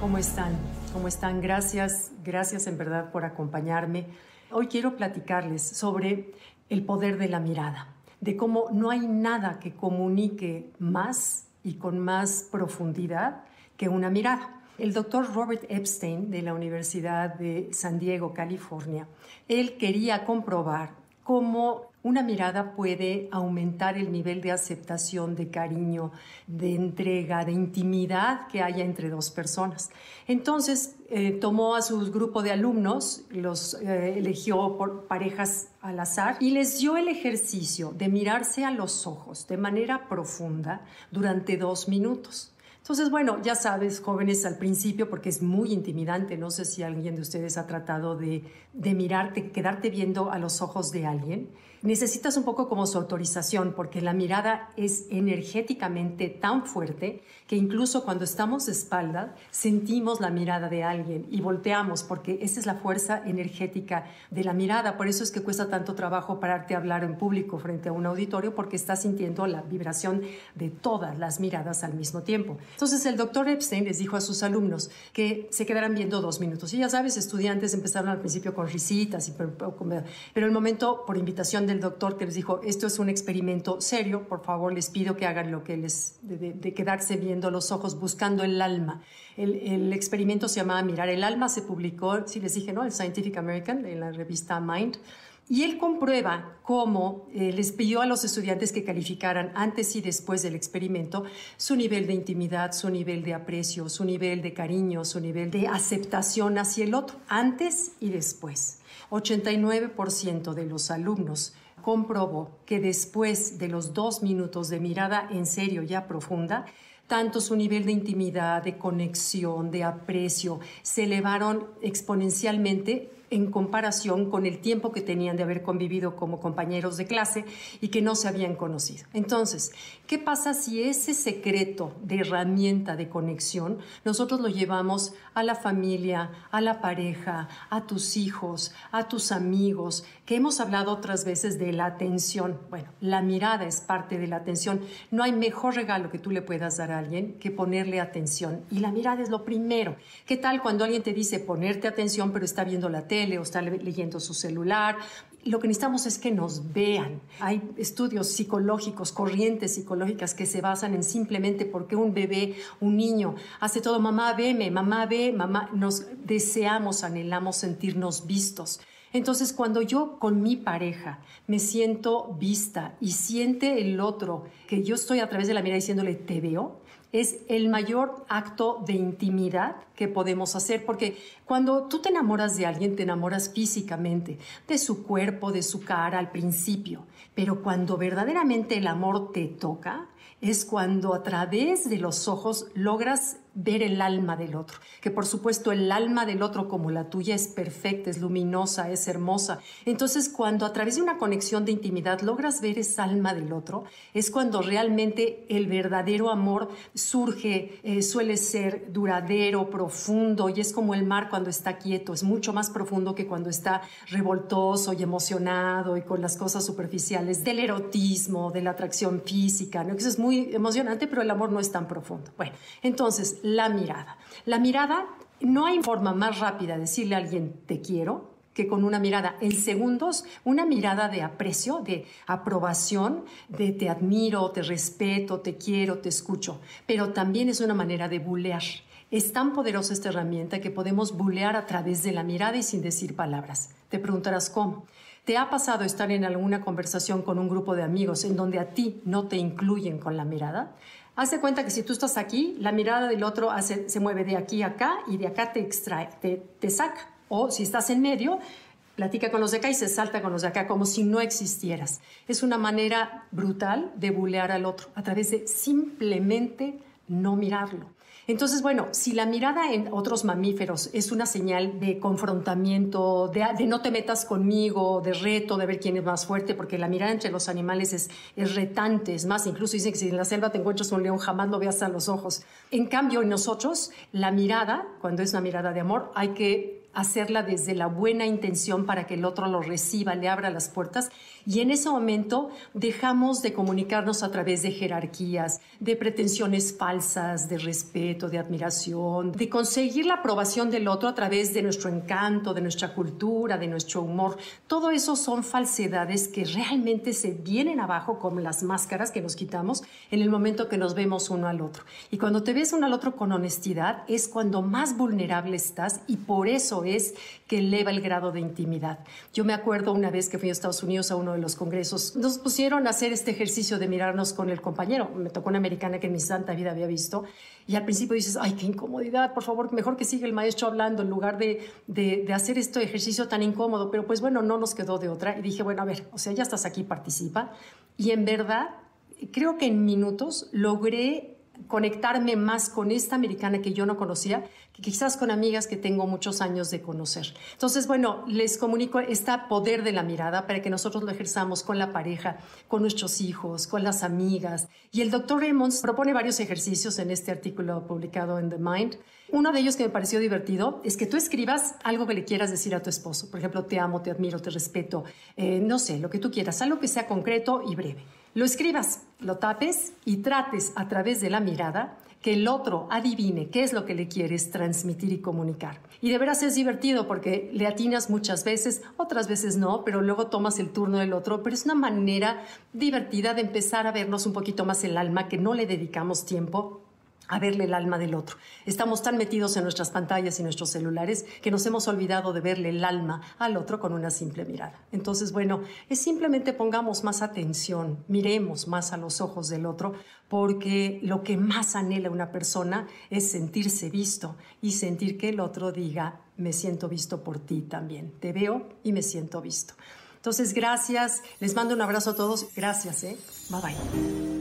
¿Cómo están? ¿Cómo están? Gracias, gracias en verdad por acompañarme. Hoy quiero platicarles sobre el poder de la mirada, de cómo no hay nada que comunique más y con más profundidad que una mirada. El doctor Robert Epstein de la Universidad de San Diego, California, él quería comprobar cómo una mirada puede aumentar el nivel de aceptación, de cariño, de entrega, de intimidad que haya entre dos personas. Entonces eh, tomó a su grupo de alumnos, los eh, eligió por parejas al azar y les dio el ejercicio de mirarse a los ojos de manera profunda durante dos minutos. Entonces, bueno, ya sabes, jóvenes al principio, porque es muy intimidante, no sé si alguien de ustedes ha tratado de, de mirarte, quedarte viendo a los ojos de alguien necesitas un poco como su autorización, porque la mirada es energéticamente tan fuerte que incluso cuando estamos de espalda sentimos la mirada de alguien y volteamos, porque esa es la fuerza energética de la mirada. Por eso es que cuesta tanto trabajo pararte a hablar en público frente a un auditorio, porque estás sintiendo la vibración de todas las miradas al mismo tiempo. Entonces el doctor Epstein les dijo a sus alumnos que se quedaran viendo dos minutos. Y ya sabes, estudiantes empezaron al principio con risitas, y, pero el momento, por invitación del doctor que les dijo, esto es un experimento serio, por favor les pido que hagan lo que les, de, quedarse viendo los ojos, buscando el alma. El, experimento se llamaba Mirar el alma, se publicó, si les dije, ¿no? El Scientific American, en la revista Mind. Y él comprueba cómo eh, les pidió a los estudiantes que calificaran antes y después del experimento su nivel de intimidad, su nivel de aprecio, su nivel de cariño, su nivel de aceptación hacia el otro, antes y después. 89% de los alumnos comprobó que después de los dos minutos de mirada en serio ya profunda, tanto su nivel de intimidad, de conexión, de aprecio, se elevaron exponencialmente en comparación con el tiempo que tenían de haber convivido como compañeros de clase y que no se habían conocido. Entonces, ¿qué pasa si ese secreto de herramienta de conexión nosotros lo llevamos a la familia, a la pareja, a tus hijos, a tus amigos, que hemos hablado otras veces de la atención? Bueno, la mirada es parte de la atención. No hay mejor regalo que tú le puedas dar a alguien que ponerle atención. Y la mirada es lo primero. ¿Qué tal cuando alguien te dice ponerte atención pero está viendo la tele? O está leyendo su celular. Lo que necesitamos es que nos vean. Hay estudios psicológicos, corrientes psicológicas que se basan en simplemente porque un bebé, un niño, hace todo, mamá, veme, mamá, ve, mamá, nos deseamos, anhelamos sentirnos vistos. Entonces, cuando yo con mi pareja me siento vista y siente el otro que yo estoy a través de la mirada diciéndole, te veo, es el mayor acto de intimidad que podemos hacer, porque cuando tú te enamoras de alguien, te enamoras físicamente, de su cuerpo, de su cara al principio, pero cuando verdaderamente el amor te toca, es cuando a través de los ojos logras ver el alma del otro, que por supuesto el alma del otro como la tuya es perfecta, es luminosa, es hermosa. Entonces cuando a través de una conexión de intimidad logras ver esa alma del otro, es cuando realmente el verdadero amor surge, eh, suele ser duradero, profundo, y es como el mar cuando está quieto, es mucho más profundo que cuando está revoltoso y emocionado y con las cosas superficiales del erotismo, de la atracción física, ¿no? Eso es muy emocionante, pero el amor no es tan profundo. Bueno, entonces la mirada. La mirada, no hay forma más rápida de decirle a alguien te quiero que con una mirada en segundos, una mirada de aprecio, de aprobación, de te admiro, te respeto, te quiero, te escucho, pero también es una manera de bulear. Es tan poderosa esta herramienta que podemos bulear a través de la mirada y sin decir palabras. Te preguntarás cómo. ¿Te ha pasado estar en alguna conversación con un grupo de amigos en donde a ti no te incluyen con la mirada? Haz de cuenta que si tú estás aquí, la mirada del otro se mueve de aquí a acá y de acá te extrae, te, saca. O si estás en medio, platica con los de acá y se salta con los de acá como si no existieras. Es una manera brutal de bulear al otro a través de simplemente no mirarlo. Entonces, bueno, si la mirada en otros mamíferos es una señal de confrontamiento, de, no te metas conmigo, de reto, de ver quién es más fuerte, porque la mirada entre los animales es, es retante, es más, incluso dicen que si en la selva te encuentras un león, jamás lo veas a los ojos. En cambio, en nosotros, la mirada, cuando es una mirada de amor, hay que hacerla desde la buena intención para que el otro lo reciba, le abra las puertas y en ese momento dejamos de comunicarnos a través de jerarquías, de pretensiones falsas, de respeto, de admiración, de conseguir la aprobación del otro a través de nuestro encanto, de nuestra cultura, de nuestro humor. Todo eso son falsedades que realmente se vienen abajo como las máscaras que nos quitamos en el momento que nos vemos uno al otro. Y cuando te ves uno al otro con honestidad es cuando más vulnerable estás y por eso es que eleva el grado de intimidad. Yo me acuerdo una vez que fui a Estados Unidos a uno de los congresos, nos pusieron a hacer este ejercicio de mirarnos con el compañero. Me tocó una americana que en mi santa vida había visto y al principio dices, ay, qué incomodidad, por favor, mejor que siga el maestro hablando en lugar de, de, de hacer este ejercicio tan incómodo. Pero pues bueno, no nos quedó de otra. Y dije, bueno, a ver, o sea, ya estás aquí, participa. Y en verdad, creo que en minutos logré conectarme más con esta americana que yo no conocía, quizás con amigas que tengo muchos años de conocer. Entonces, bueno, les comunico este poder de la mirada para que nosotros lo ejerzamos con la pareja, con nuestros hijos, con las amigas. Y el doctor Raymond propone varios ejercicios en este artículo publicado en The Mind. Uno de ellos que me pareció divertido es que tú escribas algo que le quieras decir a tu esposo. Por ejemplo, te amo, te admiro, te respeto, eh, no sé, lo que tú quieras, algo que sea concreto y breve lo escribas, lo tapes y trates a través de la mirada que el otro adivine qué es lo que le quieres transmitir y comunicar. Y de veras es divertido porque le atinas muchas veces, otras veces no, pero luego tomas el turno del otro, pero es una manera divertida de empezar a vernos un poquito más el alma que no le dedicamos tiempo a verle el alma del otro. Estamos tan metidos en nuestras pantallas y nuestros celulares que nos hemos olvidado de verle el alma al otro con una simple mirada. Entonces, bueno, es simplemente pongamos más atención, miremos más a los ojos del otro, porque lo que más anhela una persona es sentirse visto y sentir que el otro diga, me siento visto por ti también, te veo y me siento visto. Entonces, gracias, les mando un abrazo a todos, gracias, ¿eh? Bye bye.